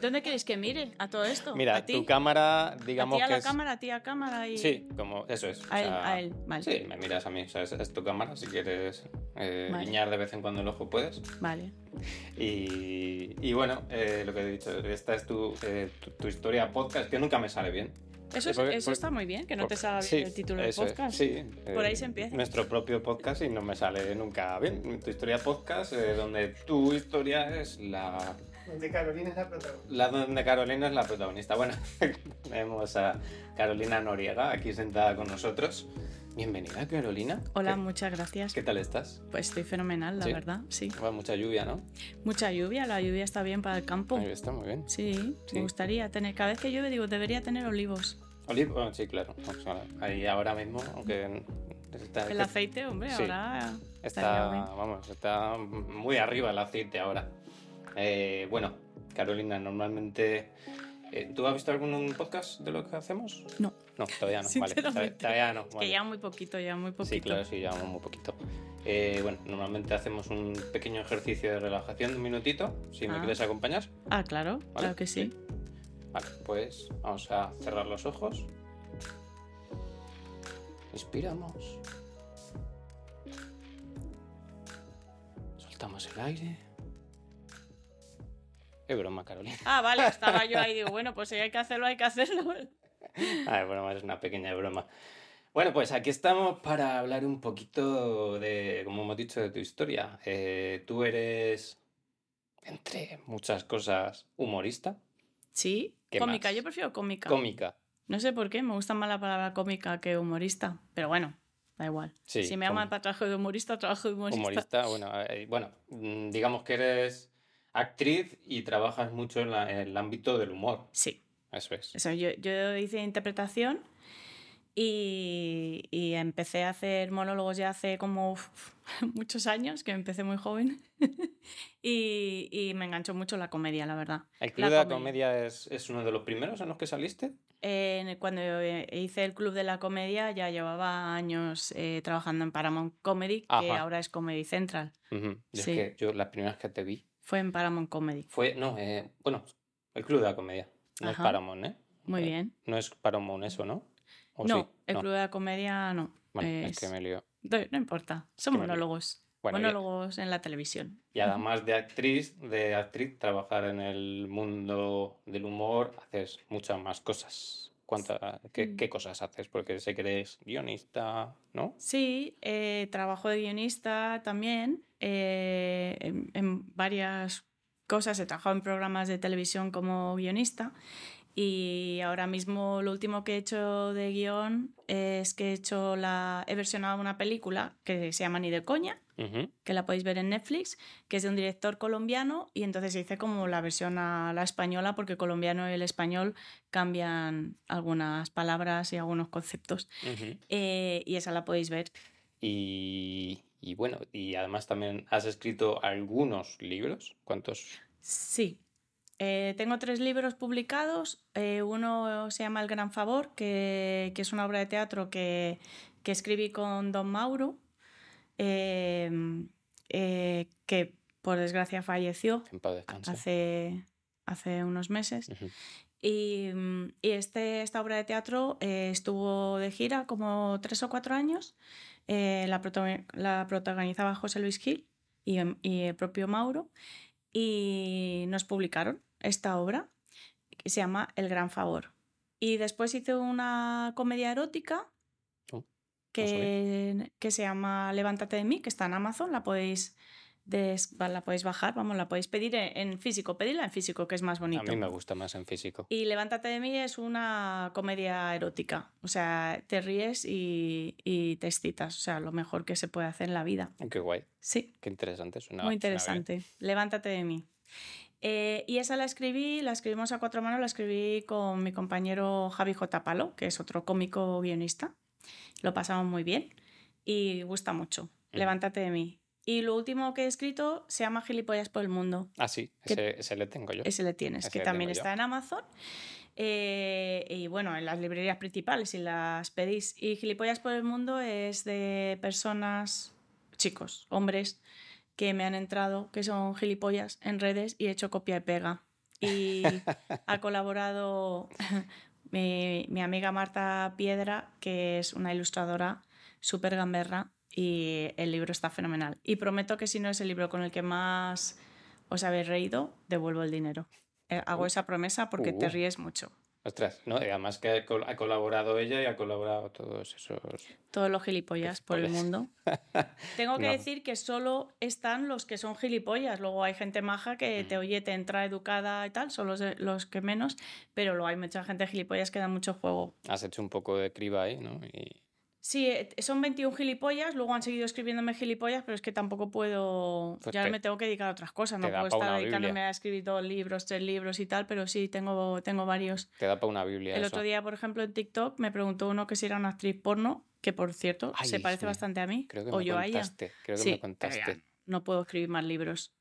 ¿Dónde queréis que mire a todo esto? Mira, ¿A ti? tu cámara, ¿A digamos ti a que la es... cámara, a ti a cámara y... Sí, como eso es. o A él, sea, a él, vale. Sí, me miras a mí, o sea, es, es tu cámara, si quieres eh, Vale. guiñar de vez en cuando el ojo puedes. Vale. Y, y bueno, eh, lo que he dicho, esta es tu, eh, tu, tu historia podcast, que nunca me sale bien. Eso, es- Porque- eso está muy bien, que no te salga bien sí, el título del es, podcast. sí, Por eh, ahí se empieza. Nuestro propio podcast y no me sale nunca bien. Tu historia podcast, eh, donde tu historia es la De Carolina es la protagonista. La donde Carolina es la protagonista. Bueno, tenemos a Carolina Noriega aquí sentada con nosotros. Bienvenida, Carolina. Hola, ¿Qué, muchas gracias. qué tal estás? Pues estoy fenomenal, la ¿Sí? verdad, sí. Bueno, mucha lluvia, ¿no? Mucha lluvia, la lluvia está bien para el campo. Ahí está muy bien. Sí, Sí. me gustaría tener. Cada vez que llueve, digo, debería tener olivos. Olivo, bueno, sí, claro. O sea, ahí ahora mismo, aunque está, El aceite, hombre, Sí. ahora. está, vamos, está muy arriba el aceite ahora. Eh, bueno, Carolina, normalmente... eh, ¿Tú has visto algún podcast de lo que hacemos? No. No, todavía no. Vale, todavía, no. Vale. que ya muy poquito, ya muy poquito. Sí, claro, sí, llevamos muy poquito. Eh, bueno, normalmente hacemos un pequeño ejercicio de relajación de un minutito, si me Ah. quieres acompañar. Ah, claro, ¿vale? claro que sí. Vale, pues vamos a cerrar los ojos. Inspiramos. Soltamos el aire. Es broma, Carolina. Ah, vale, estaba yo ahí, digo, bueno, pues si hay que hacerlo, hay que hacerlo. Ah, es broma, es una pequeña broma. Bueno, pues aquí estamos para hablar un poquito de, como hemos dicho, de tu historia. Eh, tú eres, entre muchas cosas, humorista, Sí, ¿Qué cómica, más? yo prefiero cómica. cómica. No sé por qué, me gusta más la palabra cómica que humorista, pero bueno, da igual. Sí, si me llaman para trabajo de humorista, trabajo de humorista. Humorista, bueno, eh, bueno, mm, digamos que eres actriz y trabajas mucho en, la- en el ámbito del humor. Sí, Eso es. eso, yo, yo hice interpretación y, y empecé a hacer monólogos ya hace como uf, muchos años, que empecé muy joven, y, y me enganchó mucho la comedia, la verdad. ¿El La Club de la comedia. Comedia es, es uno de los primeros en los que saliste? Eh, cuando hice el Club de la Comedia ya llevaba años eh, trabajando en Paramount Comedy, que ahora es Comedy Central. Sí. Es que yo la primera vez que te vi Fue en Paramount Comedy. fue, no, eh, bueno, el Club de la Comedia. No es Ajá. Paramount, ¿eh? Muy Eh, bien. No es Paramount eso, ¿no? ¿O no, sí? el No. Club de la Comedia no. Bueno, es es- que me lío. No, no importa, son que me lío. monólogos. Bueno, y- monólogos en la televisión. Y además de actriz, de actriz, trabajar en el mundo del humor, haces muchas más cosas. ¿Cuánta, qué, Mm. qué cosas haces? Porque sé que eres guionista, ¿no? Sí, eh, trabajo de guionista también eh, en, en varias cosas. He trabajado en programas de televisión como guionista y ahora mismo lo último que he hecho de guion es que he hecho la he versionado una película que se llama Ni de coña que la podéis ver en Netflix, que es de un director colombiano y entonces hice como la versión a la española porque colombiano y el español cambian algunas palabras y algunos conceptos. Eh, y esa la podéis ver. Y, y bueno, y además también has escrito algunos libros. ¿Cuántos? Sí. Eh, tengo tres libros publicados. Eh, uno se llama El Gran Favor, que, que es una obra de teatro que, que escribí con Don Mauro, eh, eh, que por desgracia falleció hace, hace unos meses. Y, y este, esta obra de teatro eh, estuvo de gira como tres o cuatro años. Eh, la, la protagonizaba José Luis Gil y, em- y el propio Mauro. Y nos publicaron esta obra que se llama El Gran Favor. Y después hice una comedia erótica Oh, que, que se llama Levántate de mí, que está en Amazon. La podéis, des- la podéis bajar, vamos, la podéis pedir en, físico. Pedidla en físico, que es más bonito. A mí me gusta más en físico. Y Levántate de mí es una comedia erótica. O sea, te ríes y, y te excitas. O sea, lo mejor que se puede hacer en la vida. Qué guay, Sí, qué interesante. Suena, muy suena interesante. Levántate de mí. Eh, y esa la escribí, la escribimos a cuatro manos, la escribí con mi compañero Javi J. Palo, que es otro cómico guionista. Lo pasamos muy bien y gusta mucho. Levántate de mí. Y lo último que he escrito se llama Gilipollas por el Mundo. Ah, sí, ¿Qué- ese, ese le tengo yo. Ese le tienes, Ese que le también yo. está en Amazon. Eh, y bueno, en las librerías principales, si las pedís. Y Gilipollas por el Mundo es de personas, chicos, hombres, que me han entrado, que son gilipollas en redes y he hecho copia y pega. y ha colaborado mi, mi amiga Marta Piedra, que es una ilustradora súper gamberra y el libro está fenomenal. Y prometo que si no es el libro con el que más os habéis reído, devuelvo el dinero. Eh, hago Uh. esa promesa porque te Uh. ríes mucho. Ostras, no, y además que ha col- ha colaborado ella y ha colaborado todos esos. Todos los gilipollas por el mundo. Tengo que No. decir que solo están los que son gilipollas. Luego hay gente maja que te Mm. oye, te entra educada y tal, son los, de- los que menos, pero luego hay mucha gente gilipollas que da mucho juego. Has hecho un poco de criba ahí, ¿no? Y Sí, eh, son 21 gilipollas, luego han seguido escribiéndome gilipollas, pero es que tampoco puedo. Pues ya te- me tengo que dedicar a otras cosas, no puedo estar dedicándome Biblia. a escribir dos libros, tres libros y tal, pero sí, tengo, tengo varios. te da para una Biblia El eso. otro día, por ejemplo, en TikTok me preguntó uno que si era una actriz porno, que por cierto Ay, se parece sí. bastante a mí, Creo que o me yo a ella. contaste. Creo que Sí, me contaste. no puedo escribir más libros.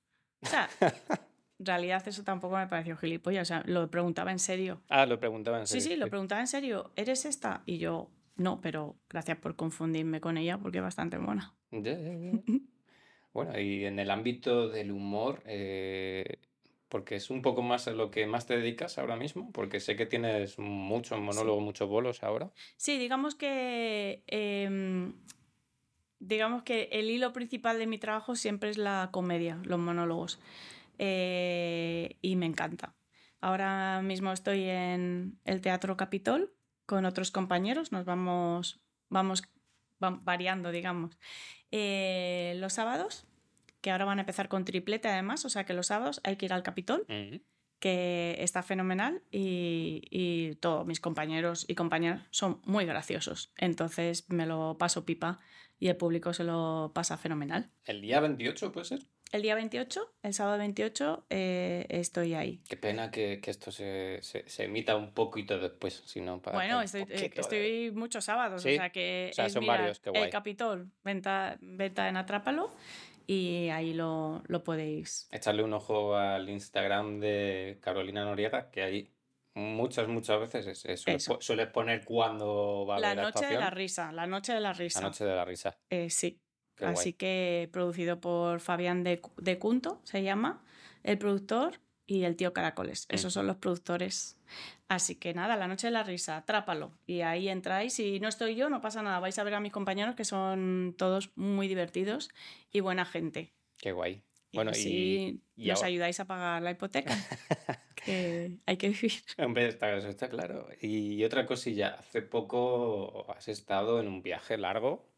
O sea, en realidad eso tampoco me pareció gilipollas, o sea, lo preguntaba en serio. Ah, lo preguntaba en Sí, serio. sí, lo preguntaba en serio, ¿eres esta? Y yo, no, pero gracias por confundirme con ella porque es bastante buena. Bueno, y en el ámbito del humor, eh, porque es un poco más a lo que más te dedicas ahora mismo, porque sé que tienes muchos monólogos, muchos bolos ahora. Sí, digamos que em, digamos que el hilo principal de mi trabajo siempre es la comedia, los monólogos. Eh, y me encanta. Ahora mismo estoy en el Teatro Capitol con otros compañeros, nos vamos, vamos va- variando, digamos. Eh, los sábados, que ahora van a empezar con triplete además, o sea que los sábados hay que ir al Capitol Mm. que está fenomenal y, y todos mis compañeros y compañeras son muy graciosos. Entonces me lo paso pipa y el público se lo pasa fenomenal. El día 28 puede ser. El día 28, el sábado 28, eh, estoy ahí. Qué pena que, que esto se, se, se emita un poquito después, si no para Bueno, estoy, eh, de- muchos sábados, Sí, o sea que o sea, es son varios, qué guay. el Capitol, venta, venta en Atrápalo y ahí lo, lo podéis. Echarle un ojo al Instagram de Carolina Noriega, que ahí muchas, muchas veces es- es- suele Eso. po- sueles poner cuándo va a La haber noche de la risa, la noche de la risa. La noche de la risa. Eh, sí. Qué guay. Así que producido por Fabián de, de Cunto, se llama, el productor y el tío Caracoles. Esos son los productores. Así que nada, la noche de la risa, atrápalo. Y ahí entráis. Si no estoy yo, no pasa nada. Vais a ver a mis compañeros que son todos muy divertidos y buena gente. Qué guay. Y Bueno, y, y nos ahora- ayudáis a pagar la hipoteca, que hay que vivir. Hombre, está, eso está claro. Y otra cosilla, hace poco has estado en un viaje largo,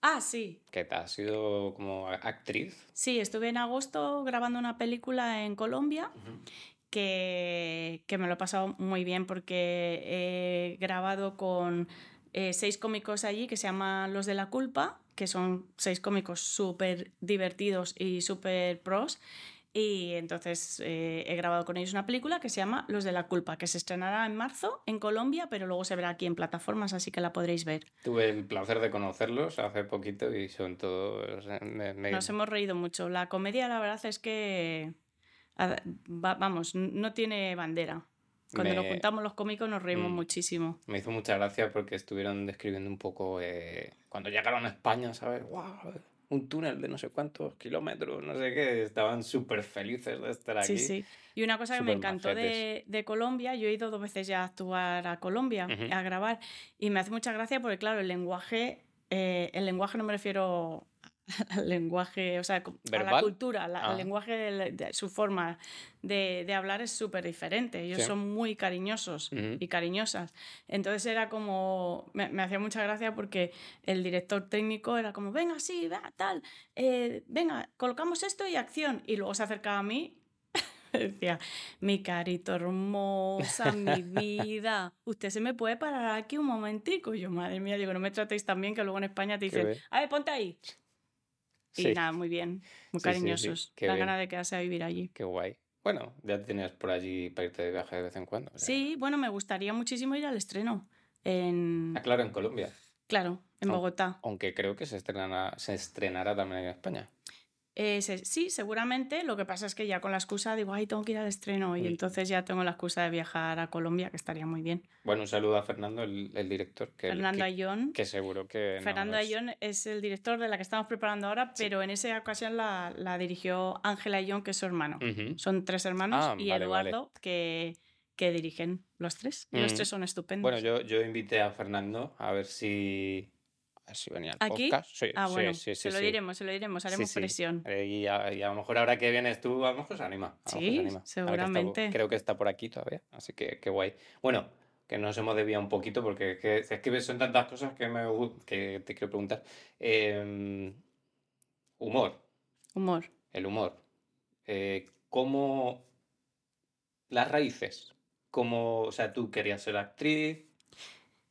Ah, sí. que te has sido como actriz. Sí, estuve en agosto grabando una película en Colombia. que, que me lo he pasado muy bien porque he grabado con eh, seis cómicos allí que se llaman Los de la Culpa, que son seis cómicos súper divertidos y súper pros. Y entonces eh, he grabado con ellos una película que se llama Los de la Culpa, que se estrenará en marzo en Colombia, pero luego se verá aquí en plataformas, así que la podréis ver. Tuve el placer de conocerlos hace poquito y son todos... me- me- Nos hemos reído mucho. La comedia, la verdad es que, vamos, no tiene bandera. Cuando nos Me- juntamos los cómicos nos reímos Mm. muchísimo. Me hizo mucha gracia porque estuvieron describiendo un poco eh, cuando llegaron a España, ¿sabes? ¡Guau! Un túnel de no sé cuántos kilómetros, no sé qué. Estaban súper felices de estar aquí. Sí, sí. Y una cosa que me encantó de, de Colombia, yo he ido dos veces ya a actuar a Colombia, a grabar, y me hace mucha gracia porque, claro, el lenguaje, eh, el lenguaje no me refiero al lenguaje, o sea, co- a la ¿Verbal? cultura, la- Ah. el lenguaje, de, de- su forma de, de hablar es súper diferente. Ellos Sí. son muy cariñosos Ujú. y cariñosas. Entonces era como, me, me hacía mucha gracia porque el director técnico era como, venga, sí, va, tal, eh, venga, colocamos esto y acción. Y luego se acercaba a mí. Decía, mi carito hermosa, mi vida, usted se me puede parar aquí un momentico. Y yo, madre mía, digo, no me tratéis tan bien que luego en España te dicen, a ver, ponte ahí. Y Sí, nada, muy bien, muy Sí, cariñosos. qué La gana de quedarse a vivir allí. qué guay. Bueno, ya tienes por allí para irte de viaje de vez en cuando. o sea. Sí, bueno, me gustaría muchísimo ir al estreno. En, Ah, claro, en Colombia. claro, en Bogotá. Aunque creo que se estrenará, se estrenará también en España. Eh, se- sí, seguramente. Lo que pasa es que ya con la excusa digo, ay, tengo que ir al estreno. Y Uy. entonces ya tengo la excusa de viajar a Colombia, que estaría muy bien. Bueno, un saludo a Fernando, el, el director. Que, Fernando que, Ayón. que seguro que. no Fernando es- Ayón es el director de la que estamos preparando ahora, pero en esa ocasión la, la dirigió Ángela Ayón, que es su hermano. Son tres hermanos Ah, y vale, vale. Eduardo, que, que dirigen los tres. Y los Mm. tres son estupendos. Bueno, yo, yo invité a Fernando a ver si. Si venía al ¿Aquí? podcast. Sí, ah, sí, bueno, sí, sí, se lo diremos, se lo diremos, haremos presión. Eh, y, a, y a lo mejor ahora que vienes tú, a lo mejor se anima. a Sí, se anima. Que está seguramente. creo que está por aquí todavía, así que qué guay. Bueno, que nos hemos desviado un poquito porque es que, es que son tantas cosas que, me, que te quiero preguntar. Em, humor, Humor. el humor. Eh, ¿Cómo las raíces? ¿Cómo, o sea, tú querías ser actriz?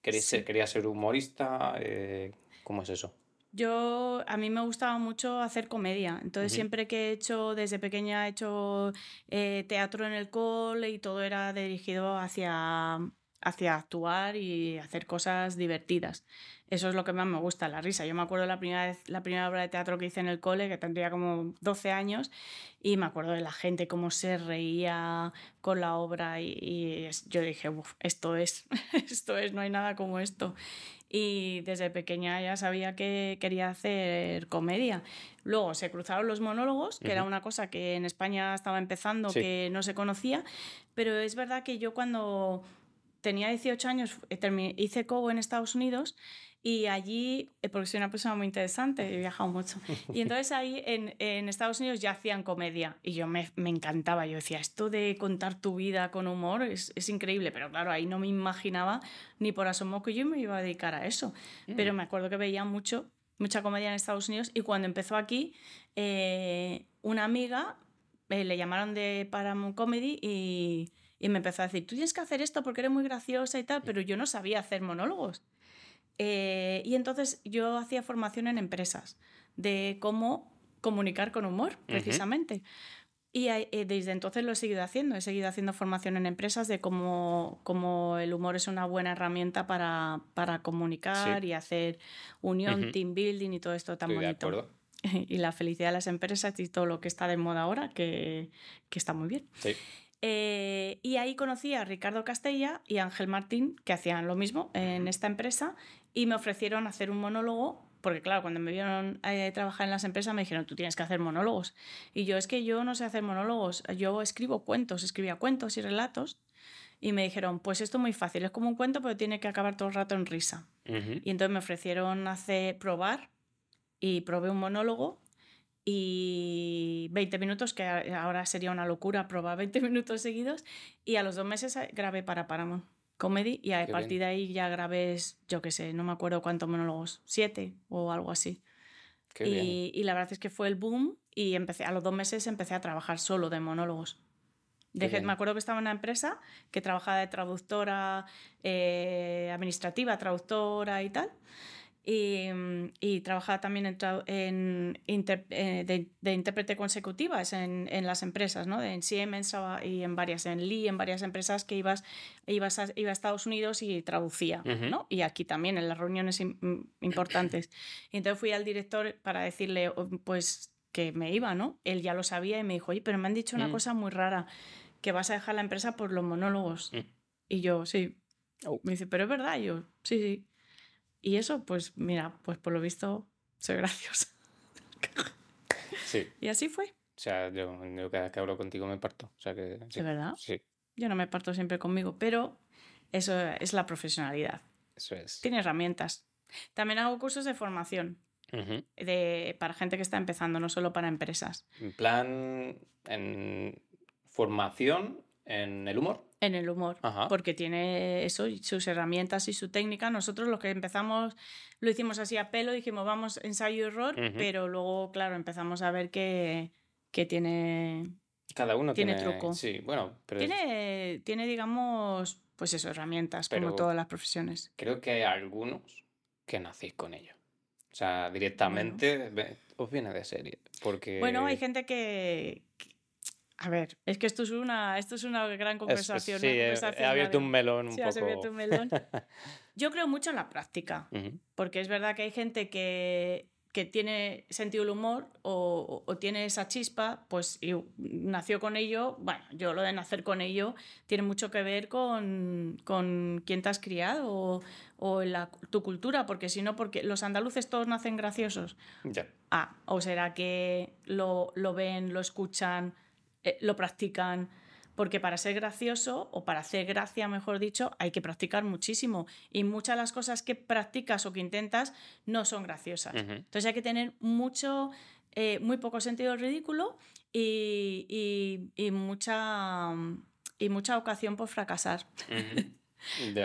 ¿Querías, Sí. ser, querías ser humorista? Eh, ¿Cómo es eso? Yo, a mí me gustaba mucho hacer comedia, entonces siempre que he hecho, desde pequeña he hecho eh, teatro en el cole y todo era dirigido hacia, hacia actuar y hacer cosas divertidas. Eso es lo que más me gusta, la risa. Yo me acuerdo la primera vez, la primera obra de teatro que hice en el cole, que tendría como 12 años, y me acuerdo de la gente, cómo se reía con la obra y, yo dije, "Uf, esto es, esto es, no hay nada como esto. Y desde pequeña ya sabía que quería hacer comedia. Luego se cruzaron los monólogos, que era una cosa que en España estaba empezando, Sí. que no se conocía, pero es verdad que yo cuando tenía 18 años eh, hice Cobo en Estados Unidos y allí, eh, porque soy una persona muy interesante, he viajado mucho, y entonces ahí en, en Estados Unidos ya hacían comedia y yo me, me encantaba, yo decía, esto de contar tu vida con humor es, es increíble, pero claro, ahí no me imaginaba ni por asomo que yo me iba a dedicar a eso, pero me acuerdo que veía mucho, mucha comedia en Estados Unidos y cuando empezó aquí, eh, una amiga eh, le llamaron de Paramount Comedy y, y me empezó a decir, tú tienes que hacer esto porque eres muy graciosa y tal, pero yo no sabía hacer monólogos. Eh, y entonces yo hacía formación en empresas de cómo comunicar con humor, precisamente. Y ahí- eh, desde entonces lo he seguido haciendo. He seguido haciendo formación en empresas de cómo, cómo el humor es una buena herramienta para, para comunicar Sí. y hacer unión, Ujú. team building y todo esto tan Estoy de bonito. acuerdo. Y la felicidad de las empresas y todo lo que está de moda ahora, que, que está muy bien. Sí. Eh, y ahí conocí a Ricardo Castella y a Ángel Martín, que hacían lo mismo en esta empresa, y me ofrecieron hacer un monólogo, porque claro, cuando me vieron eh, trabajar en las empresas me dijeron, tú tienes que hacer monólogos. Y yo es que yo no sé hacer monólogos, yo escribo cuentos, escribía cuentos y relatos, y me dijeron, pues esto es muy fácil, es como un cuento, pero tiene que acabar todo el rato en risa. Y entonces me ofrecieron hacer, probar y probé un monólogo y 20 minutos, que ahora sería una locura probar 20 minutos seguidos. Y a los dos meses eh, grabé para Paramount Comedy y a Qué partir de ahí ya grabé, yo qué sé, no me acuerdo cuántos monólogos, siete o algo así. Qué bien. Y, y la verdad es que fue el boom y empecé, a los dos meses empecé a trabajar solo de monólogos. Dejé, bien. me acuerdo que estaba en una empresa que trabajaba de traductora eh, administrativa, traductora y tal. Y, mm, y trabajaba también en, en inter- eh, de, de intérprete consecutivas en, en las empresas, ¿no? En Siemens y en varias, en Lee, en varias empresas que ibas, ibas a, iba a Estados Unidos y traducía, Ujú. ¿no? Y aquí también, en las reuniones im- importantes. Y entonces fui al director para decirle, "Oh, pues, que me iba, ¿no? Él ya lo sabía y me dijo, oye, pero me han dicho una Mm. cosa muy rara, que vas a dejar la empresa por los monólogos. Mm. Y yo, sí. Oh. Me dice, pero es verdad, Y yo, sí, sí. Y eso, pues mira, pues por lo visto, soy graciosa. Sí. Y así fue. O sea, yo, yo cada vez que hablo contigo me parto. O sea que sí. ¿De verdad? Sí, Yo no me parto siempre conmigo, pero eso es la profesionalidad. eso es. Tiene herramientas. También hago cursos de formación de, para gente que está empezando, no solo para empresas. En plan, en formación en el humor. En el humor, Ajá. porque tiene eso, sus herramientas y su técnica. Nosotros lo que empezamos, lo hicimos así a pelo, dijimos vamos ensayo y error, pero luego, claro, empezamos a ver que, que tiene, Cada uno Tiene tiene, truco. Sí, bueno, pero tiene, tiene, digamos, pues eso, herramientas, Pero- como todas las profesiones. creo que hay algunos que nacéis con ello. O sea, directamente os viene de serie. Porque. Bueno, hay gente que- A ver, es que esto es una, esto es una gran es- conversación. sí, una he, abierto un melón un Sí, has poco. abierto un melón. Yo creo mucho en la práctica. Ujú. Porque es verdad que hay gente que, que tiene sentido del humor o, o, tiene esa chispa, pues y nació con ello. Bueno, yo lo de nacer con ello tiene mucho que ver con, con quién te has criado o, o la, tu cultura, porque si no, porque los andaluces todos nacen graciosos. Ya. Ah, o será que lo, lo ven, lo escuchan, eh, lo practican porque para ser gracioso o para hacer gracia, mejor dicho, hay que practicar muchísimo y muchas de las cosas que practicas o que intentas no son graciosas. Entonces hay que tener mucho, eh, muy poco sentido ridículo y, y, mucha, y mucha ocasión por fracasar.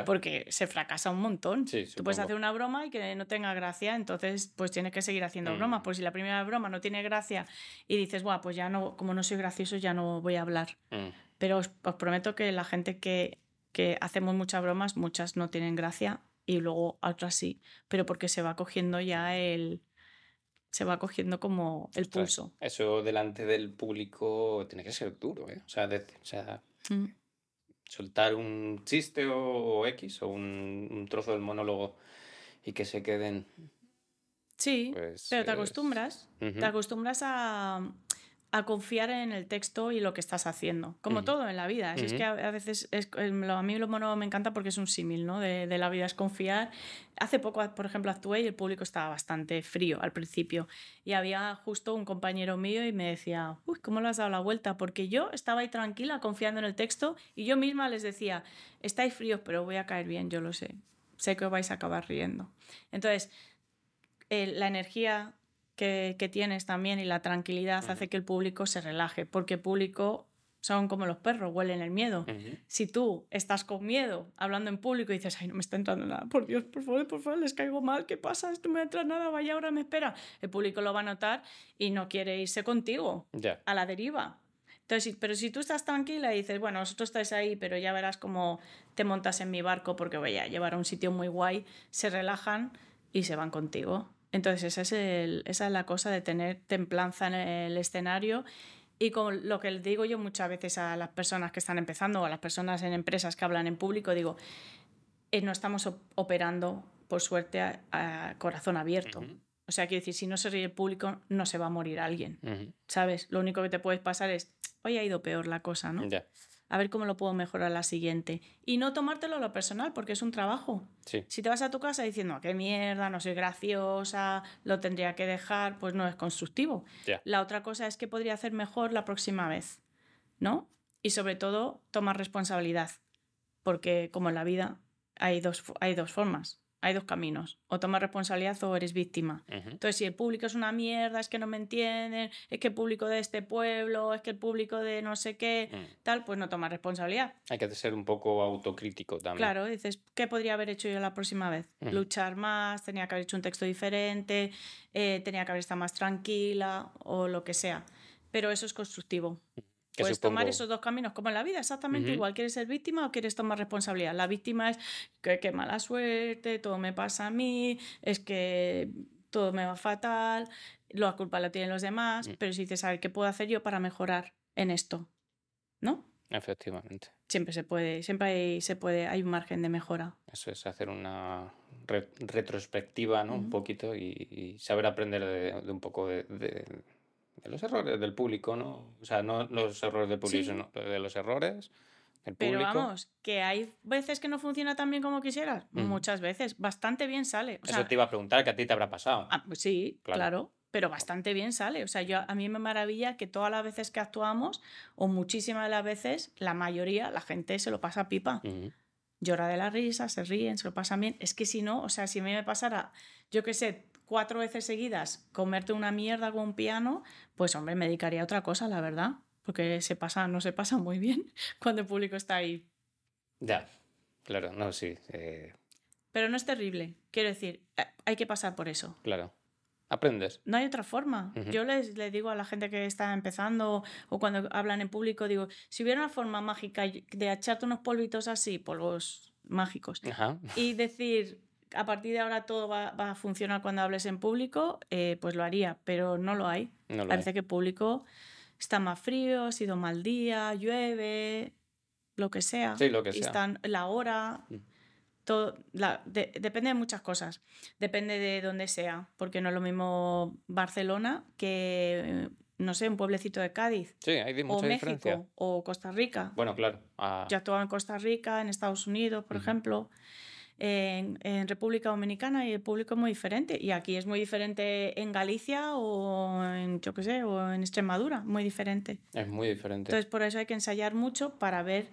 Porque se fracasa un montón. Tú puedes hacer una broma y que no tenga gracia, entonces pues tienes que seguir haciendo mm. bromas. Pues si la primera broma no tiene gracia y dices, bueno, pues ya no, como no soy gracioso, ya no voy a hablar. Mm. Pero os, prometo que la gente que, que hacemos muchas bromas, muchas no tienen gracia y luego otras sí, pero porque se va cogiendo ya el, se va cogiendo como el pulso. Eso delante del público tiene que ser duro, ¿eh? O sea, o sea mm. Soltar un chiste o, X o un, trozo del monólogo y que se queden. Sí, pues pero te acostumbras. Te acostumbras a, a confiar en el texto y lo que estás haciendo, como todo en la vida. Es que a, veces, es, a mí lo mono me encanta porque es un símil ¿no? de, de, la vida, es confiar. Hace poco, por ejemplo, actué y el público estaba bastante frío al principio y había justo un compañero mío y me decía, uy, ¿cómo lo has dado la vuelta? Porque yo estaba ahí tranquila, confiando en el texto y yo misma les decía, estáis fríos, pero voy a caer bien, yo lo sé. Sé que os vais a acabar riendo. Entonces, la energía que, tienes también y la tranquilidad hace que el público se relaje, porque el público son como los perros, huelen el miedo. Si tú estás con miedo hablando en público y dices, ay, no me está entrando nada, por Dios, por favor, por favor, les caigo mal, ¿qué pasa? Esto no me entra nada, vaya, ahora me espera. El público lo va a notar y no quiere irse contigo a la deriva. Entonces, pero si tú estás tranquila y dices, bueno, vosotros estáis ahí, pero ya verás cómo te montas en mi barco porque voy a llevar a un sitio muy guay, se relajan y se van contigo. Entonces, esa es, el, esa es la cosa de tener templanza en el escenario y con lo que les digo yo muchas veces a las personas que están empezando o a las personas en empresas que hablan en público, digo, eh, no estamos operando, por suerte, a, corazón abierto. O sea, quiero decir, si no se ríe el público, no se va a morir alguien. ¿Sabes? Lo único que te puedes pasar es, hoy ha ido peor la cosa, ¿no? A ver cómo lo puedo mejorar la siguiente. Y no tomártelo a lo personal, porque es un trabajo. Si te vas a tu casa diciendo, qué mierda, no soy graciosa, lo tendría que dejar, pues no es constructivo. La otra cosa es que podría hacer mejor la próxima vez, ¿no? Y sobre todo, tomar responsabilidad, porque como en la vida hay dos, hay dos formas hay dos caminos. O tomas responsabilidad o eres víctima. Entonces, si el público es una mierda, es que no me entienden, es que el público de este pueblo, es que el público de no sé qué, mm. tal, pues no tomas responsabilidad. Hay que ser un poco autocrítico también. Claro, dices, ¿qué podría haber hecho yo la próxima vez? Luchar más, tenía que haber hecho un texto diferente, eh, tenía que haber estado más tranquila o lo que sea. Pero eso es constructivo. Puedes tomar esos dos caminos, como en la vida, exactamente igual. ¿Quieres ser víctima o quieres tomar responsabilidad? La víctima es que qué mala suerte, todo me pasa a mí, es que todo me va fatal, la culpa la tienen los demás, mm. pero si dices, a ver, ¿qué puedo hacer yo para mejorar en esto? ¿No? Efectivamente. Siempre se puede, siempre hay, se puede, hay un margen de mejora. Eso es hacer una retrospectiva, ¿no? Un poquito y, saber aprender de, un poco de los errores del público, ¿no? O sea, no los errores del público, sino de los errores del público. Pero vamos, que hay veces que no funciona tan bien como quisieras. Muchas veces. Bastante bien sale. Eso te iba a preguntar, que a ti te habrá pasado. Ah, pues sí, claro. Pero bastante bien sale. O sea, yo, a mí me maravilla que todas las veces que actuamos, o muchísimas de las veces, la mayoría, la gente se lo pasa pipa. Llora de la risa, se ríen, se lo pasan bien. Es que si no, o sea, si a mí me pasara, yo qué sé, cuatro veces seguidas comerte una mierda con un piano, pues hombre, me dedicaría a otra cosa, la verdad. Porque se pasa, no se pasa muy bien cuando el público está ahí. Ya, claro, no, sí. Eh. Pero no es terrible. Quiero decir, eh, hay que pasar por eso. Claro. Aprendes. No hay otra forma. Yo les, les, digo a la gente que está empezando o cuando hablan en público, digo, si hubiera una forma mágica de echarte unos polvitos así, polvos mágicos, y decir, a partir de ahora todo va, a funcionar cuando hables en público, eh, pues lo haría, pero no lo hay. Parece que el público está más frío, ha sido mal día, llueve, lo que sea. Sí, lo que y Están la hora. Mm. todo, la- de- depende de muchas cosas. Depende de dónde sea, porque no es lo mismo Barcelona que, no sé, un pueblecito de Cádiz. Sí, hay di- O mucha México, diferencia. o Costa Rica. Bueno, claro. ah, Yo actuaba en Costa Rica, en Estados Unidos, por ejemplo, en, en República Dominicana y el público es muy diferente. Y aquí es muy diferente en Galicia o en, yo qué sé, o en Extremadura, muy diferente. es muy diferente. Entonces, por eso hay que ensayar mucho para ver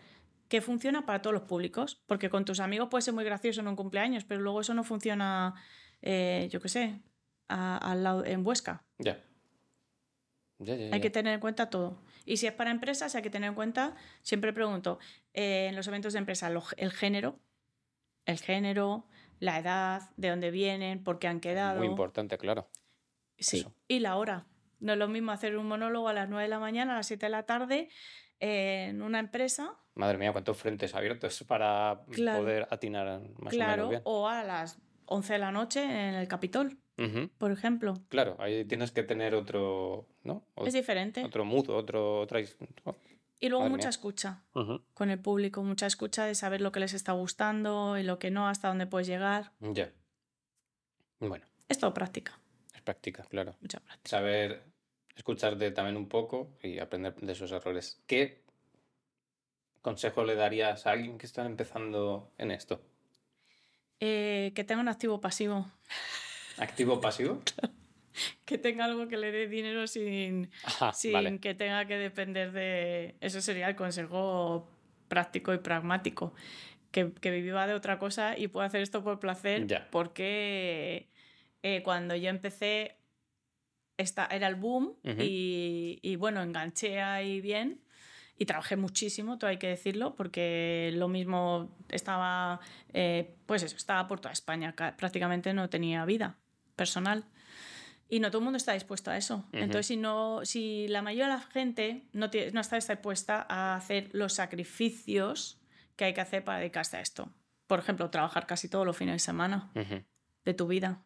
qué funciona para todos los públicos. Porque con tus amigos puede ser muy gracioso en un cumpleaños, pero luego eso no funciona, eh, yo qué sé, a- al lado, en Huesca. Ya. Ya, ya, Hay ya. que tener en cuenta todo. Y si es para empresas, hay que tener en cuenta, siempre pregunto, eh, en los eventos de empresa, lo- el género, el género, la edad, de dónde vienen, por qué han quedado. Muy importante, claro. Sí. eso. Y la hora. No es lo mismo hacer un monólogo a las 9 de la mañana, a las 7 de la tarde, en una empresa, Madre mía, cuántos frentes abiertos para Claro. poder atinar más o claro, menos bien. o a las 11 de la noche en el Capitol, por ejemplo. Claro, ahí tienes que tener otro, ¿no? O- Es diferente. otro mood, otro, otra... Y luego madre mucha mía. escucha. con el público, mucha escucha de saber lo que les está gustando y lo que no, hasta dónde puedes llegar. Ya. Bueno, Es todo práctica, es práctica, claro. mucha práctica. Saber escucharte también un poco y aprender de esos errores. ¿Qué consejo le darías a alguien que está empezando en esto? Eh, que tenga un activo pasivo, ¿Activo pasivo? que tenga algo que le dé dinero sin, Ajá, sin vale. que tenga que depender de... Eso sería el consejo práctico y pragmático. Que, que viva de otra cosa y pueda hacer esto por placer, porque eh, cuando yo empecé esta, era el boom Ujú. y, y, bueno, enganché ahí bien y trabajé muchísimo, todo hay que decirlo, porque lo mismo estaba, eh, pues eso, estaba por toda España, ca- prácticamente no tenía vida personal. Y no todo el mundo está dispuesto a eso. Ujú. Entonces, si, no, si la mayoría de la gente no, tiene- no está dispuesta a hacer los sacrificios que hay que hacer para dedicarse a esto. Por ejemplo, trabajar casi todos los fines de semana Ujú. de tu vida.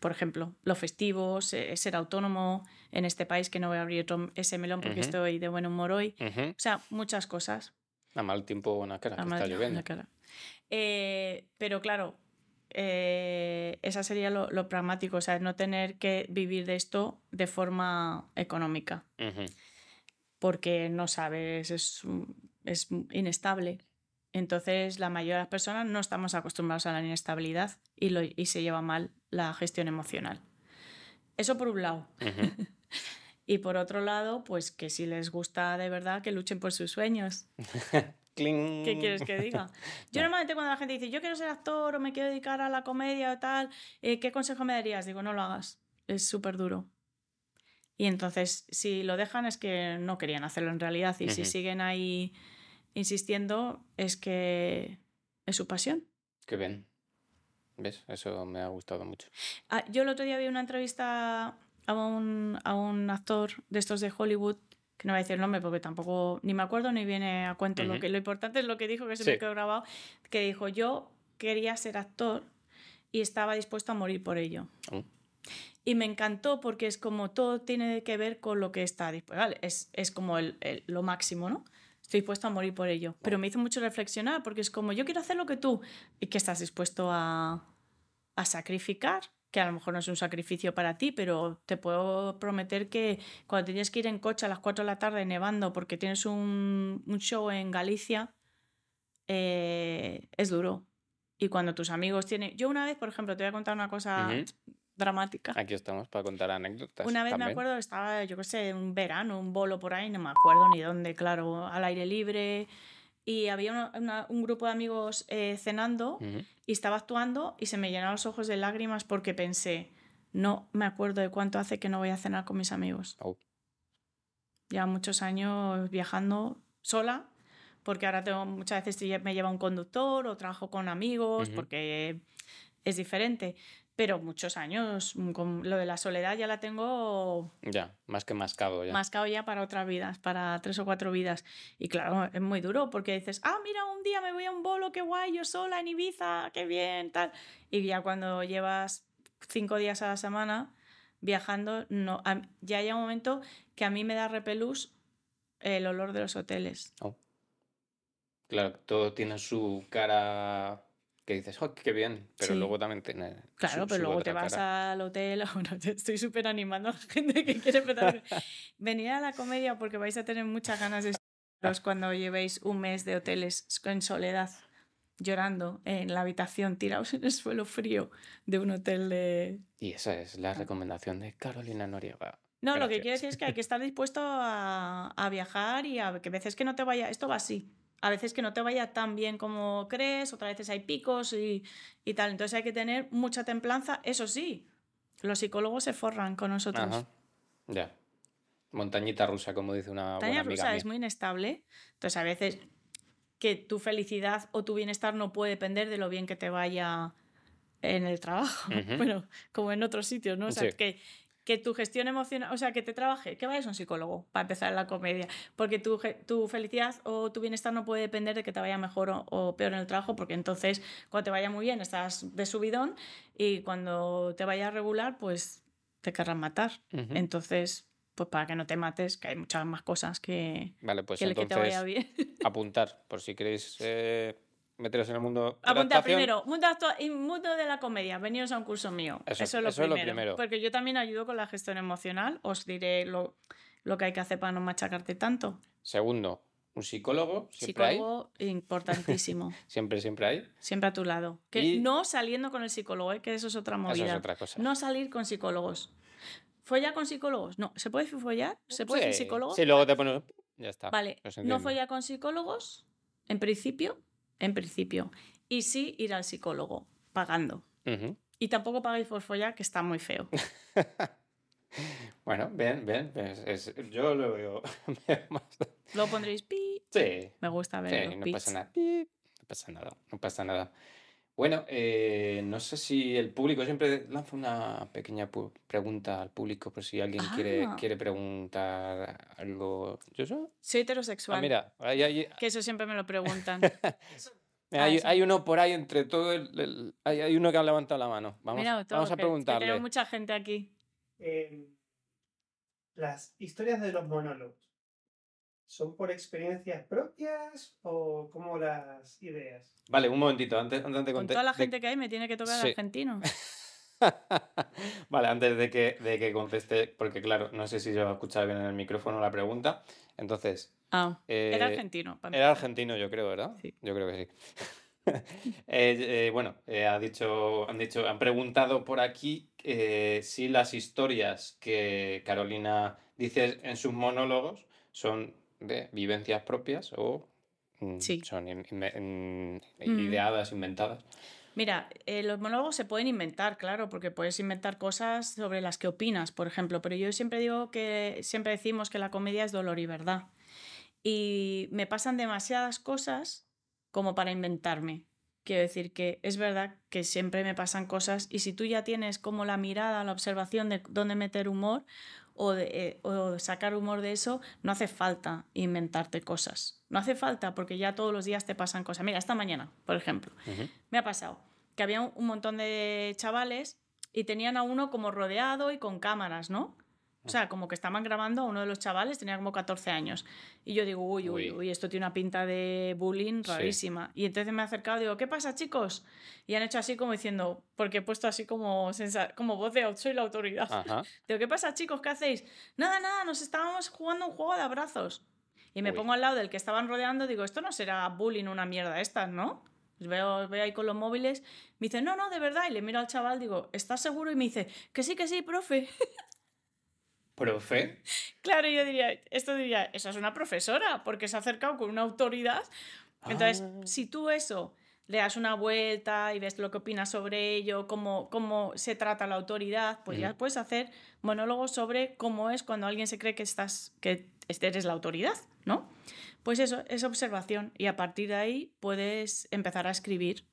Por ejemplo, los festivos, eh, ser autónomo en este país, que no voy a abrir otro- ese melón porque Ujú. estoy de buen humor hoy. O sea, muchas cosas. A mal tiempo, buena cara, que Además, está lloviendo. cara. Eh, pero claro, eh, esa sería lo, lo pragmático, o sea, no tener que vivir de esto de forma económica, porque no sabes, es, es inestable. Entonces, la mayoría de las personas no estamos acostumbrados a la inestabilidad y, lo- y se lleva mal la gestión emocional. Eso por un lado. Y por otro lado, pues que si les gusta de verdad, que luchen por sus sueños. Cling. ¿Qué quieres que diga? Yo normalmente cuando la gente dice, yo quiero ser actor o me quiero dedicar a la comedia o tal, eh, ¿qué consejo me darías? Digo, no lo hagas. Es súper duro. Y entonces, si lo dejan es que no querían hacerlo en realidad. Y si siguen ahí insistiendo, es que es su pasión. Qué bien. ¿Ves? Eso me ha gustado mucho. Ah, yo el otro día vi una entrevista a un, a un actor de estos de Hollywood, que no voy a decir el nombre porque tampoco ni me acuerdo ni viene a cuento. lo, que, lo importante es lo que dijo, que se Sí. me quedó grabado, que dijo, yo quería ser actor y estaba dispuesto a morir por ello. Oh. Y me encantó porque es como todo tiene que ver con lo que está dispuesto. Vale, es, es como el- el- lo máximo, ¿no? Estoy dispuesto a morir por ello. Pero me hizo mucho reflexionar porque es como, yo quiero hacer lo que tú. ¿Y que estás dispuesto a, a sacrificar? Que a lo mejor no es un sacrificio para ti, pero te puedo prometer que cuando tienes que ir en coche a las 4 de la tarde nevando porque tienes un, un show en Galicia, eh, es duro. Y cuando tus amigos tienen... Yo una vez, por ejemplo, te voy a contar una cosa dramática. Aquí estamos para contar anécdotas. Una vez me acuerdo, estaba, yo qué sé, un verano, un bolo por ahí, no me acuerdo ni dónde, claro, al aire libre. Y había una- una- un grupo de amigos eh, cenando y estaba actuando y se me llenaron los ojos de lágrimas porque pensé, no me acuerdo de cuánto hace que no voy a cenar con mis amigos. Oh. Ya muchos años viajando sola, porque ahora tengo muchas veces me lleva un conductor o trabajo con amigos, porque es diferente. Pero muchos años, mm, con lo de la soledad ya la tengo Ya, más que mascado ya. mascado ya para otras vidas, para tres o cuatro vidas. Y claro, es muy duro porque dices, ah, mira, un día me voy a un bolo, qué guay, yo sola en Ibiza, qué bien, tal. Y ya cuando llevas cinco días a la semana viajando, no, ya hay un momento que a mí me da repelús el olor de los hoteles. Claro, todo tiene su cara que dices, oh, qué bien, pero Sí. luego también tiene. Claro, su- pero luego te vas cara. al hotel. Te estoy súper animando a la gente que quiere empezar. Venir a la comedia porque vais a tener muchas ganas de cuando llevéis un mes de hoteles en soledad, llorando en la habitación, tirados en el suelo frío de un hotel de. Y esa es la recomendación de Carolina Noriega. No, lo que quiero decir es que hay que estar dispuesto a, a viajar y a que veces que no te vaya. Esto va así. A veces que no te vaya tan bien como crees, otras veces hay picos y, y tal. Entonces hay que tener mucha templanza. Eso sí, los psicólogos se forran con nosotros. Ajá. Ya. Montañita rusa, como dice una buena Montaña amiga rusa mía. es muy inestable. Entonces, a veces que tu felicidad o tu bienestar no puede depender de lo bien que te vaya en el trabajo. Bueno, como en otros sitios, ¿no? O sea, Sí. que, que tu gestión emocional, o sea, que te trabaje, que vayas a un psicólogo para empezar en la comedia. Porque tu, tu felicidad o tu bienestar no puede depender de que te vaya mejor o, o peor en el trabajo, porque entonces cuando te vaya muy bien estás de subidón y cuando te vaya regular, pues te querrán matar. Entonces, pues para que no te mates, que hay muchas más cosas que, Vale, pues que que te entonces vaya bien. apuntar, por si queréis eh, meteros en el mundo de la Apunta primero, mundo, mundo de la comedia, veniros a un curso mío. Eso- Eso, es, lo, eso es lo primero. Porque yo también ayudo con la gestión emocional, os diré lo, lo que hay que hacer para no machacarte tanto. Segundo, un psicólogo, siempre hay. Psicólogo, importantísimo, Siempre, siempre hay. siempre a tu lado. Que Y- no saliendo con el psicólogo, ¿eh? que eso es otra Eso movida. es otra cosa. No salir con psicólogos. ¿Follar con psicólogos? No. ¿Se puede follar? ¿Se puede ser Sí, psicólogo? Sí, luego te pones. Ya está. Vale, no follar con psicólogos, en principio, en principio. Y sí ir al psicólogo, pagando. Y tampoco pagáis por follar, que está muy feo. Bueno, bien, bien. es- es- yo lo veo. veo más- Luego pondréis pi. sí, Me gusta ver sí, no pasa nada. Pip, No pasa nada, no pasa nada. Bueno, eh, no sé si el público siempre lanza una pequeña pregunta al público por si alguien quiere, Ah. quiere preguntar algo. ¿Yo soy? Soy Ah, heterosexual. mira, hay, hay- Que eso siempre me lo preguntan. mira, Ah, hay- uno por ahí entre todo el, el- hay, hay uno que ha levantado la mano. Vamos, Mira, todo, vamos a que- que preguntarle. tenemos mucha gente aquí. Eh, las historias de los monólogos. ¿Son por experiencias propias o como las ideas? Vale, un momentito, antes, antes de Con toda la de- gente que hay me tiene que tocar Sí. argentino. vale, antes de que, de que conteste, porque claro, no sé si se va a escuchar bien en el micrófono la pregunta. Entonces, Ah, era eh, argentino. para era argentino, yo creo, ¿verdad? Sí. Yo creo que sí. Eh, eh, bueno, eh, ha dicho, han dicho, han preguntado por aquí eh, si las historias que Carolina dice en sus monólogos son de vivencias propias o mm, Sí. son in- inve- in- Mm. ideadas, inventadas. Mira, eh, los monólogos se pueden inventar, claro, porque puedes inventar cosas sobre las que opinas, por ejemplo, pero yo siempre digo que, siempre decimos que la comedia es dolor y verdad. Y me pasan demasiadas cosas como para inventarme. Quiero decir que es verdad que siempre me pasan cosas y si tú ya tienes como la mirada, la observación de dónde meter humor o, de, eh, o sacar humor de eso, no hace falta inventarte cosas. No hace falta porque ya todos los días te pasan cosas. Mira, esta mañana, por ejemplo, me ha pasado que había un montón de chavales y tenían a uno como rodeado y con cámaras, ¿no? O sea, como que estaban grabando a uno de los chavales, tenía como 14 años. Y yo digo, uy, uy, Uy. uy, esto tiene una pinta de bullying Sí. rarísima. Y entonces me he acercado y digo, ¿qué pasa, chicos? Y han hecho así como diciendo, porque he puesto así como, como voz de soy la autoridad. Ajá. Digo, ¿qué pasa, chicos? ¿Qué hacéis? Nada, nada, nos estábamos jugando un juego de abrazos. Y me Uy. pongo al lado del que estaban rodeando, digo, esto no será bullying, una mierda estas, ¿no? Os veo, os veo ahí con los móviles. Me dice, no, no, de verdad. Y le miro al chaval, digo, ¿estás seguro? Y me dice, que sí, que sí, profe. Profe. claro, yo diría, esto diría, esa es una profesora, porque se ha acercado con una autoridad. Entonces, Ah. si tú eso le das una vuelta y ves lo que opinas sobre ello, cómo, cómo se trata la autoridad, pues ya Ujú. puedes hacer monólogos sobre cómo es cuando alguien se cree que estás que eres la autoridad, ¿no? Pues eso, es observación y a partir de ahí puedes empezar a escribir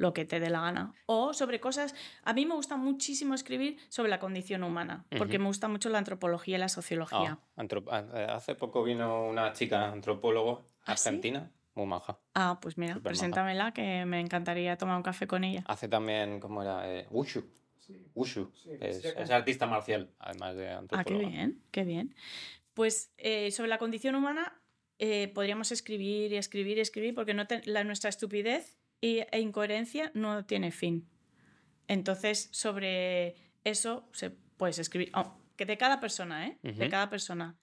lo que te dé la gana. O sobre cosas, a mí me gusta muchísimo escribir sobre la condición humana, porque me gusta mucho la antropología y la sociología. Ah, antrop- ah, eh, hace poco vino una chica antropólogo ¿Ah, sí? argentina, muy maja. Ah, pues mira, preséntamela que me encantaría tomar un café con ella. Hace también, ¿cómo era? Eh, Wushu. Sí. Wushu. Sí, es, artista marcial, además de Ah, qué bien, qué bien. Pues eh, sobre la condición humana eh, podríamos escribir y escribir y escribir porque no te- la, nuestra estupidez e incoherencia no tiene fin. Entonces, sobre eso se puedes escribir, oh, que de cada persona, ¿eh? De cada persona.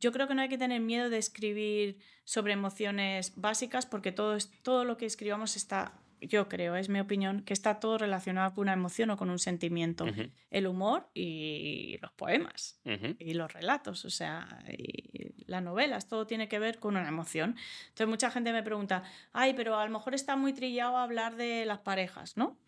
Yo creo que no hay que tener miedo de escribir sobre emociones básicas porque todo, es, todo lo que escribamos está, yo creo, es mi opinión, que está todo relacionado con una emoción o con un sentimiento. El humor y los poemas y los relatos, o sea, y las novelas, todo tiene que ver con una emoción. Entonces mucha gente me pregunta, ay, pero a lo mejor está muy trillado hablar de las parejas, ¿no?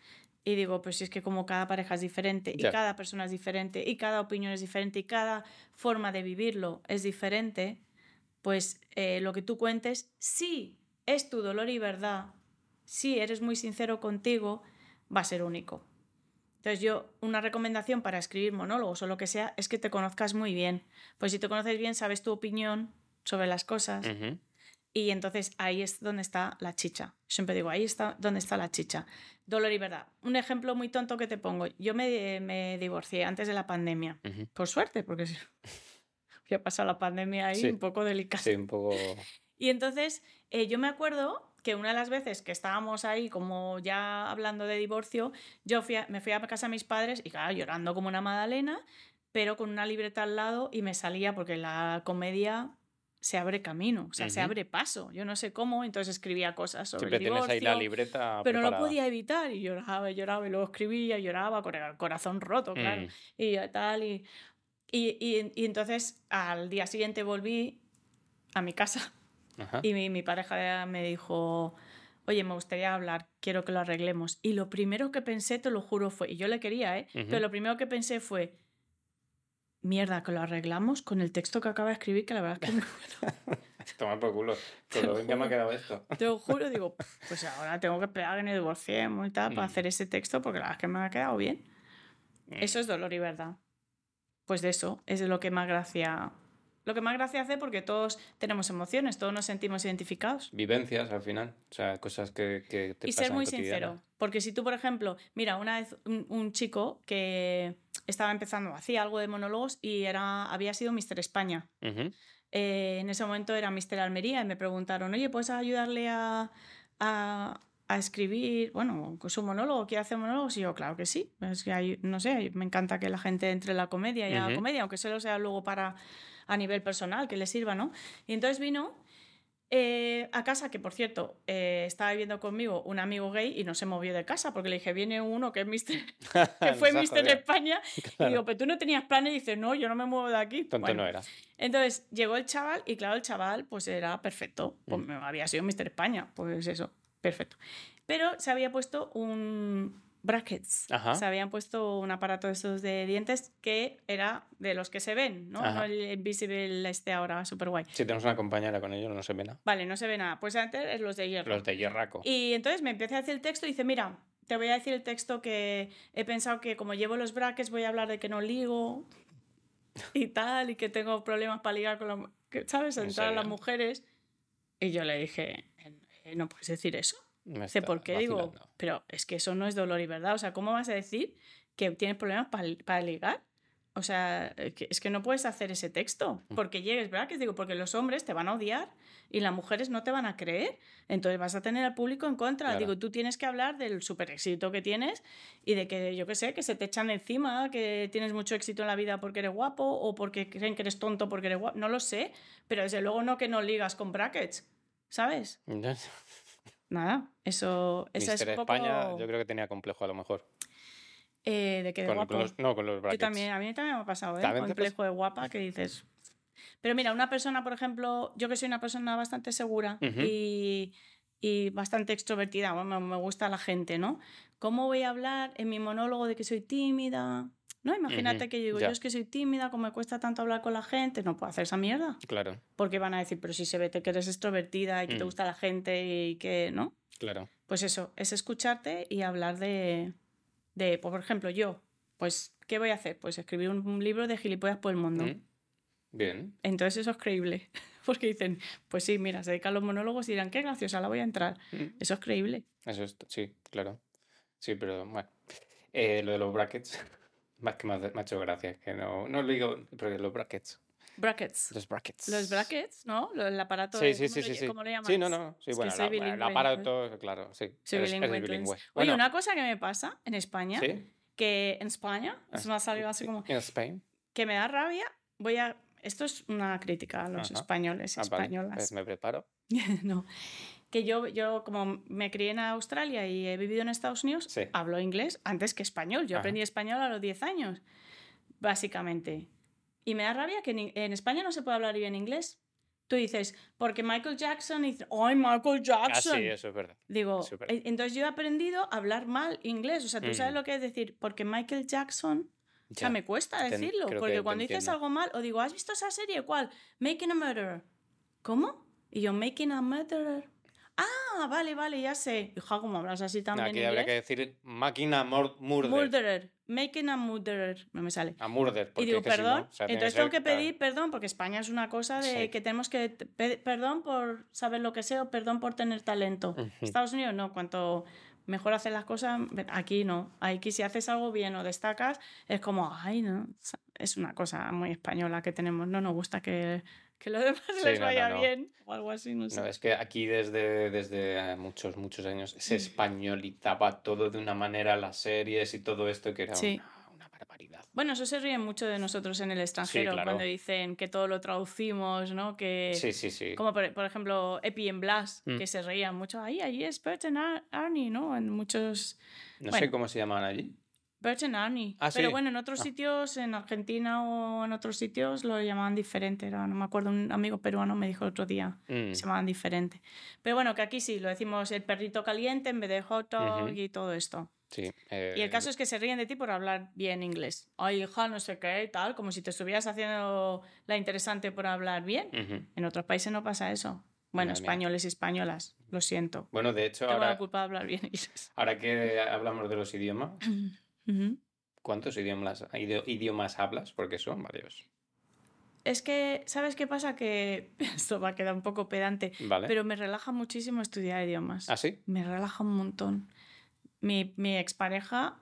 Y digo, pues si es que como cada pareja es diferente y cada persona es diferente y cada opinión es diferente y cada forma de vivirlo es diferente, pues eh, lo que tú cuentes, sí, es tu dolor y verdad, si eres muy sincero contigo, va a ser único. Entonces yo, una recomendación para escribir monólogos o lo que sea es que te conozcas muy bien. Pues si te conoces bien, sabes tu opinión sobre las cosas y entonces ahí es donde está la chicha. Siempre digo, ahí está donde está la chicha. Dolor y verdad. Un ejemplo muy tonto que te pongo. Yo me, me divorcié antes de la pandemia. Por suerte, porque había pasado la pandemia ahí Sí. un poco delicada. Sí, un poco. Y entonces eh, yo me acuerdo que una de las veces que estábamos ahí como ya hablando de divorcio, yo fui a- me fui a casa de mis padres y claro, llorando como una magdalena, pero con una libreta al lado y me salía porque la comedia se abre camino, o sea, se abre paso. Yo no sé cómo, entonces escribía cosas sobre Siempre el tienes ahí la divorcio, libreta pero no lo podía evitar y lloraba y lloraba y luego escribía y lloraba con el corazón roto, claro Mm, y tal. Y, y, y- y entonces al día siguiente volví a mi casa ajá. y mi, mi pareja me dijo, oye, me gustaría hablar, quiero que lo arreglemos. Y lo primero que pensé, te lo juro, fue, y yo le quería, ¿eh? Ujú. Pero lo primero que pensé fue, mierda, que lo arreglamos con el texto que acaba de escribir, que la verdad es que me- Toma por culo. Con lo bien que me ha quedado esto. te lo juro, digo, pues ahora tengo que esperar que me divorciemos y tal para Mm. hacer ese texto porque la verdad es que me ha quedado bien. Mm. Eso es dolor y verdad. Pues de eso es lo que más gracia. Lo que más gracia hace porque todos tenemos emociones, todos nos sentimos identificados. Vivencias al final. O sea, cosas que, que te y ser muy sincero. Porque si tú, por ejemplo, mira, una vez un, un chico que estaba empezando, hacía algo de monólogos y era, había sido Mister España. Ujú. Eh, en ese momento era Mister Almería y me preguntaron, oye, ¿puedes ayudarle a, a, a escribir, bueno, con su monólogo? ¿Quiere hacer monólogos? Y yo, claro que sí. Es que hay, no sé, me encanta que la gente entre en la comedia y haga Ujú. comedia, aunque solo sea luego para a nivel personal, que le sirva, ¿no? Y entonces vino eh, a casa, que por cierto, eh, estaba viviendo conmigo un amigo gay y no se movió de casa porque le dije, viene uno que es Mister, que Nos fue Mister. España. Claro. Y digo, pero tú no tenías planes y dice, no, yo no me muevo de aquí. Tonto Bueno, no era. entonces llegó el chaval y claro, el chaval pues era perfecto. Pues Mm. había sido Mr. España, pues eso, perfecto. Pero se había puesto un brackets. Ajá. Se habían puesto un aparato de estos de dientes que era de los que se ven, ¿no? No el Invisible este ahora, súper guay. Si tenemos una compañera con ellos, no se ve nada. Vale, no se ve nada. Pues antes es los de hierro. Los de hierraco. Y entonces me empieza a decir el texto y dice, mira, te voy a decir el texto que he pensado que como llevo los brackets voy a hablar de que no ligo y tal, y que tengo problemas para ligar con las... ¿Sabes? ¿En Entrar a las mujeres. Y yo le dije, "Eh, no puedes decir eso. Me está ¿por qué? Digo, pero es que eso no es dolor y verdad. O sea, ¿cómo vas a decir que tienes problemas para, para ligar? O sea, eh, es que no puedes hacer ese texto Mm. porque llegues, ¿verdad? Que digo, porque los hombres te van a odiar y las mujeres no te van a creer. Entonces vas a tener al público en contra. Claro. Digo, tú tienes que hablar del super éxito que tienes y de que, yo qué sé, que se te echan encima, que tienes mucho éxito en la vida porque eres guapo o porque creen que eres tonto porque eres guapo. No lo sé, pero desde luego no que no ligas con brackets, ¿sabes? Nada, eso esa es Mister poco... España, yo creo que tenía complejo a lo mejor. Eh, de que de Con, guapo. con los, no, con los Yo brackets. también, a mí también me ha pasado, ¿eh? ¿También te Complejo de guapa que dices. Pero mira, una persona, por ejemplo, yo que soy una persona bastante segura y, y bastante extrovertida, bueno, me, me gusta la gente, ¿no? ¿Cómo voy a hablar en mi monólogo de que soy tímida? ¿No? Imagínate que yo digo, ya. yo es que soy tímida, como me cuesta tanto hablar con la gente, no puedo hacer esa mierda. Claro, Porque van a decir, pero si se ve que eres extrovertida y que te Mm. gusta la gente y que, ¿no? claro. Pues eso, es escucharte y hablar de, de, por ejemplo, yo, pues, ¿qué voy a hacer? Pues escribir un, un libro de gilipollas por el mundo. Mm. Bien. Entonces eso es creíble, porque dicen, pues sí, mira, se dedican los monólogos y dirán, qué graciosa, la voy a entrar. Mm. Eso es creíble. Eso es, sí, claro. Sí, pero bueno. Eh, lo de los brackets, más que me ha me ha hecho gracia, que no, no lo digo, pero los brackets. Brackets. Los brackets. Los brackets, ¿no? Lo- El aparato. Sí, de- sí, ¿cómo sí, lo sí. ¿Cómo le llamas? Sí, no, no. Sí, Es bueno, la- bilingüe, el aparato, claro, sí. Soy eres- eres bilingüe, entonces. bilingüe. Oye, Bueno, una cosa que me pasa en España, ¿Sí? que en España, Ah. es más algo así como, En Spain. que me da rabia, voy a... Esto es una crítica a los Ajá. españoles y Ah, vale, españolas. pues me preparo. no. Que yo, yo, como me crié en Australia y he vivido en Estados Unidos, Sí. hablo inglés antes que español. Yo Ajá. aprendí español a los 10 años, básicamente. Y me da rabia que en, en España no se puede hablar bien inglés. Tú dices, porque Michael Jackson dice, ¡ay, Michael Ah, Jackson! sí, eso es verdad. Digo, Súper. e- entonces yo he aprendido a hablar mal inglés. O sea, tú sabes Ujú. lo que es decir, porque Michael Jackson. O sea, Ya. me cuesta Te en- decirlo. Porque cuando dices entiendo. algo mal, o digo, ¿has visto esa serie? ¿Cuál? Making a Murderer. ¿Cómo? Y yo, Making a Murderer. Ah, vale, vale, ya sé. Hija, ¿cómo hablas así también Aquí habría que decir máquina mor- murder. Murderer. Making a Murderer. No me sale. A murder. Y digo, es que si no, perdón. o sea, tiene Entonces ser tengo que pedir perdón, porque España es una cosa de Sí. que tenemos que perdón por saber lo que sé o perdón por tener talento. Estados Unidos no, cuanto mejor haces las cosas, aquí no. Aquí si haces algo bien o destacas, es como, ay, no. Es una cosa muy española que tenemos. No nos gusta que, que lo demás Sí, les no, vaya no. bien o algo así, no sé. No, es que aquí desde, desde muchos, muchos años Mm. se españolizaba todo de una manera, las series y todo esto, que era Sí. una, una barbaridad. Bueno, eso se ríen mucho de nosotros en el extranjero claro. cuando dicen que todo lo traducimos, ¿no? Que, Sí, sí, sí. Como por, por ejemplo Epi en Blast, Mm. que se reían mucho. Ahí, allí es Bert and Ar- Arnie, ¿no? En muchos. No bueno. sé cómo se llaman allí. And Arnie. Ah, Pero sí. bueno, en otros Ah. sitios, en Argentina o en otros sitios, lo llamaban diferente. Era, no me acuerdo, un amigo peruano me dijo el otro día Mm. se llamaban diferente. Pero bueno, que aquí sí, lo decimos el perrito caliente en vez de hot dog Ujú. y todo esto. Sí. Y el caso es que se ríen de ti por hablar bien inglés. Ay, hija, no sé qué, tal, como si te estuvieras haciendo la interesante por hablar bien. Ujú. En otros países no pasa eso. Bueno, Madre mía. españoles y españolas, lo siento. Bueno, de hecho, Tengo la ahora, culpa de hablar bien inglés. ahora que hablamos de los idiomas, ¿cuántos idiomas, idi- idiomas hablas? Porque son varios. Es que, ¿sabes qué pasa? Que esto va a quedar un poco pedante, ¿Vale? pero me relaja muchísimo estudiar idiomas. ¿Ah, sí? Me relaja un montón. Mi, mi expareja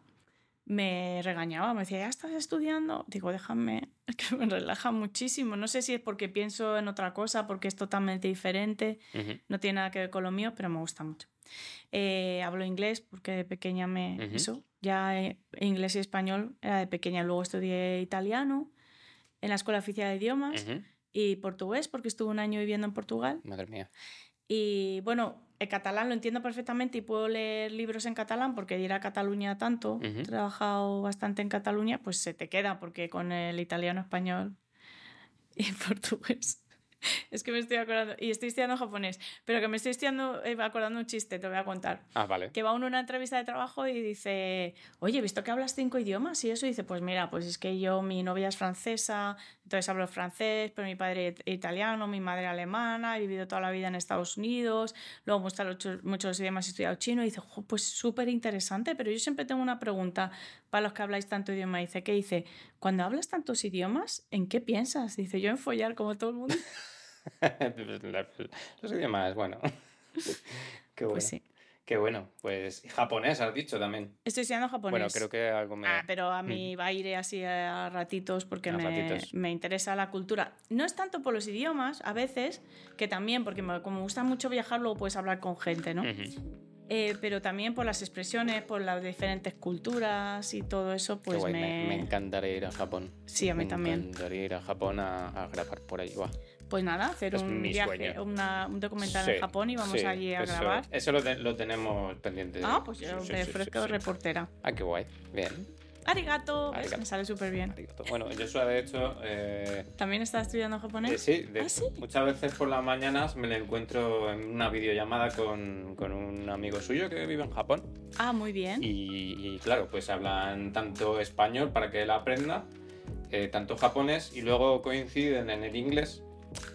me regañaba, me decía, ¿ya estás estudiando? Digo, déjame, es que me relaja muchísimo. No sé si es porque pienso en otra cosa, porque es totalmente diferente, no tiene nada que ver con lo mío, pero me gusta mucho. Eh, hablo inglés porque de pequeña me... Ujú. Eso, ya eh, inglés y español era de pequeña. Luego estudié italiano en la Escuela Oficial de Idiomas y portugués porque estuve un año viviendo en Portugal. Madre mía. Y bueno, el catalán lo entiendo perfectamente y puedo leer libros en catalán porque ir a Cataluña tanto, he trabajado bastante en Cataluña, pues se te queda porque con el italiano, español y portugués. Es que me estoy acordando, y estoy estudiando japonés, pero que me estoy estudiando, eh, acordando un chiste, te voy a contar. Ah, vale. Que va uno a una entrevista de trabajo y dice, oye, he visto que hablas cinco idiomas y eso. Y dice, pues mira, pues es que yo, mi novia es francesa, entonces hablo francés, pero mi padre es italiano, mi madre alemana, he vivido toda la vida en Estados Unidos, luego me gustan muchos, muchos idiomas, he estudiado chino. Y dice, "Jo, pues súper interesante, pero yo siempre tengo una pregunta para los que habláis tanto idioma. Dice, ¿qué dice? Cuando hablas tantos idiomas, ¿en qué piensas? Dice, yo en follar como todo el mundo. Los idiomas, bueno. Qué bueno. Pues sí. Qué bueno. Pues japonés has dicho también. Estoy estudiando japonés. Bueno, creo que algo me... Ah, pero a mí va a ir así a ratitos porque A me, ratitos. me interesa la cultura. No es tanto por los idiomas, a veces, que también, porque me- como me gusta mucho viajar, luego puedes hablar con gente, ¿no? Eh, pero también por las expresiones, por las diferentes culturas y todo eso, Qué pues guay, me... me... me encantaría ir a Japón. Sí, a mí me también. encantaría ir a Japón a, a grabar por ahí. guau. Pues nada, hacer Es un viaje, una- un documental Sí, en Japón y vamos sí, allí a eso- grabar. Eso lo, te- lo tenemos pendiente. Ah, pues yo Sí, me ofrezco reportera. Ah, qué guay. Bien. Arigato, ¿ves? Arigato. Me sale súper bien. Arigato. Bueno, Joshua, de hecho, eh, ¿También estás estudiando japonés? eh, sí, de- ¿Ah, sí? muchas veces por las mañanas me lo encuentro en una videollamada con, con un amigo suyo que vive en Japón. Ah, muy bien. Y, y claro, pues hablan tanto español para que él aprenda, eh, tanto japonés, y luego coinciden en el inglés,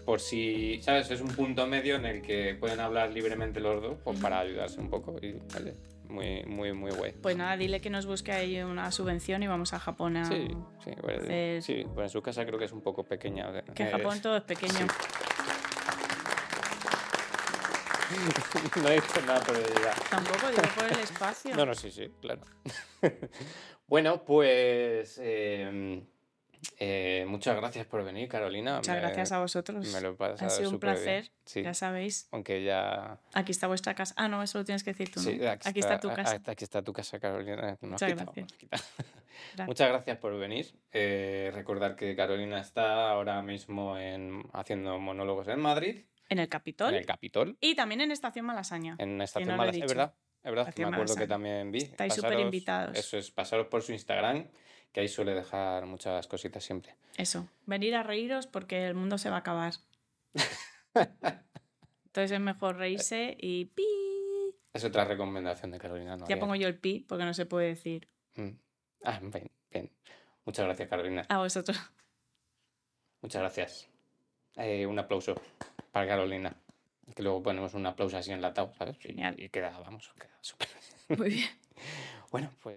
por si, ¿sabes? Es un punto medio en el que pueden hablar libremente los dos, pues para ayudarse un poco. Y, oye, muy, muy, muy guay. Pues nada, dile que nos busque ahí una subvención y vamos a Japón a... Sí, sí, bueno, hacer- sí, bueno, en su casa creo que es un poco pequeña. Que en Japón todo es pequeño. no he dicho nada por ella. Tampoco digo por el espacio. No, no, sí, sí, claro. bueno, pues. eh, Eh, muchas gracias por venir, Carolina. Muchas Me- gracias a vosotros. Me lo he pasado Ha sido un placer, Sí, ya sabéis. aunque ya... Aquí está vuestra casa. Ah, no, eso lo tienes que decir tú. Sí, ¿no? Aquí está tu a- casa. Aquí está tu casa, Carolina. Muchas quitado, gracias. Muchas gracias por venir. Eh, recordar que Carolina está ahora mismo en, haciendo monólogos en Madrid, En el Capitol en el Capitol, y también en Estación Malasaña. en Estación no lo he Malas. Es verdad, es verdad, Estación me acuerdo que Malasaña. también vi. Estáis súper invitados. Eso es, pasaros por su Instagram, que ahí suele dejar muchas cositas siempre. Eso, venir a reíros porque el mundo se va a acabar. Entonces es mejor reírse y pi. Es otra recomendación de Carolina. no Ya había- pongo yo el pi porque no se puede decir. Mm. Ah, bien, bien. Muchas gracias, Carolina. A vosotros. Muchas gracias. Eh, un aplauso para Carolina. Que luego ponemos un aplauso así enlatado, ¿sabes? Genial. y queda, vamos, queda súper. Muy bien. Bueno, pues.